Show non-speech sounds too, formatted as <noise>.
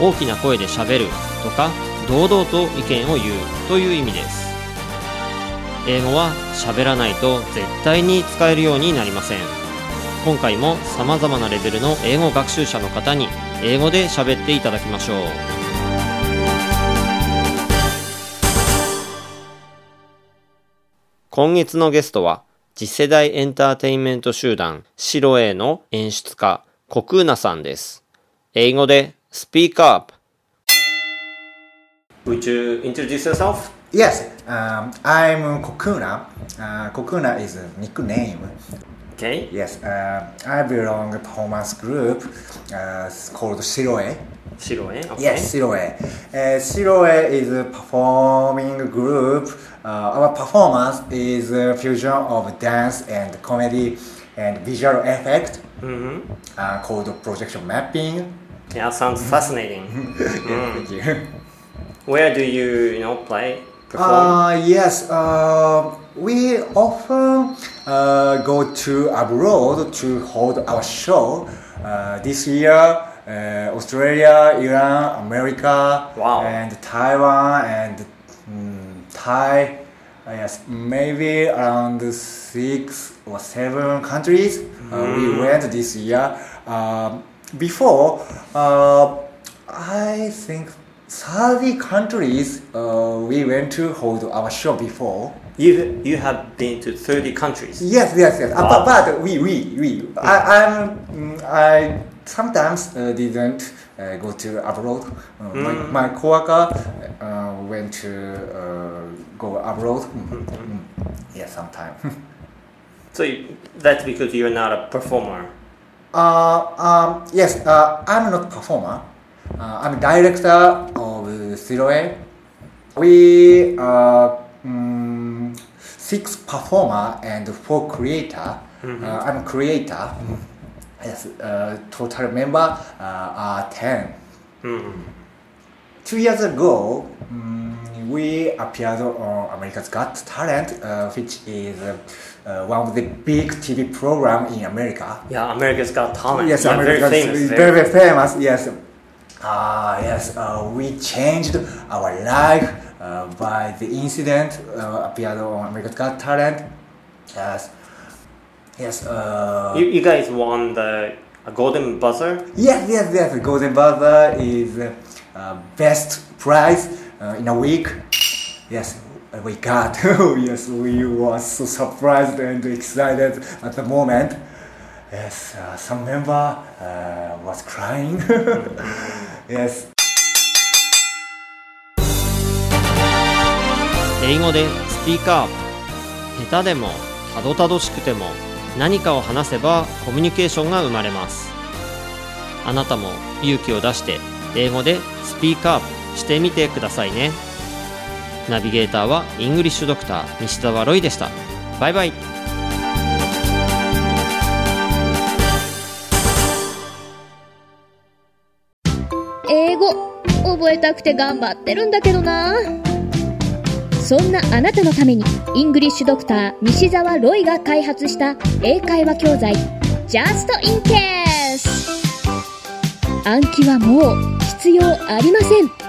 大きな声で喋るとか堂々と意見を言うという意味です。英語は喋らないと絶対に使えるようになりません。今回も様々なレベルの英語学習者の方に英語で喋っていただきましょう。今月のゲストは次世代エンターテインメント集団シロエの演出家コクーナさんです。英語で Speak up Would you introduce yourself? Yes, um, I'm Cocoona. Uh, Cocoona is a nickname. Okay. Yes, uh, I belong to performance group uh, called SIRO-A. 白ね Okay. Yes, SIRO-A. Uh, SIRO-A is a performing group. Uh, our performance is a fusion of dance and comedy and visual effect uh, called projection mapping. Yeah, sounds fascinating. <laughs> Thank you. Where do you, you know, play? Perform? Uh, yes, uh, we often uh, go to abroad to hold our show. Uh, this year, uh, Australia, Iran, America, Wow. and Taiwan, and mm, Thai. Uh, yes, maybe around six or seven countries uh, we went this year. Um before, uh, I think 30 countries uh, we went to hold our show before. you, you have been to 30 countries. Yes, yes, yes. Uh, but, but we, we, we. I, I'm, mm, I sometimes uh, didn't uh, go to abroad. Uh, my, my coworker uh, went to uh, go abroad. Mm, mm. Yeah, sometime. <laughs> So you, that's because you're not a performer. Uh, um, yes, uh, I'm not performer. Uh, I'm a director of SIRO-A. We are mm, six performer and four creator. Uh, I'm creator. Yes, uh, total member uh, are ten. Two years ago, mm, we appeared on America's Got Talent, uh, which is uh, uh, one of the big TV program in America. Yeah, America's Got Talent. Yes, yeah, America very famous. very, very famous. Yes. Ah, yes. Uh, we changed our life uh, by the incident uh, appeared on America's Got Talent. Yes. Yes. Uh, You, you guys won the a Golden Buzzer. yes, yes, yes. The Golden Buzzer is uh, best prize uh, in a week. Yes, we got. yes, we were so surprised and excited at the moment. Yes, uh, some member uh, was crying. yes. 英語でスピーカー下手でもたどたどしくても何かを話せばコミュニケーションが生まれますあなたも勇気を出して英語でスピーカーしてみてくださいね。ナビゲーターはイングリッシュドクター西澤ロイでした。バイバイ。英語覚えたくて頑張ってるんだけどな。そんなあなたのためにイングリッシュドクター西澤ロイが開発した英会話教材 Just in Case 暗記はもう必要ありません。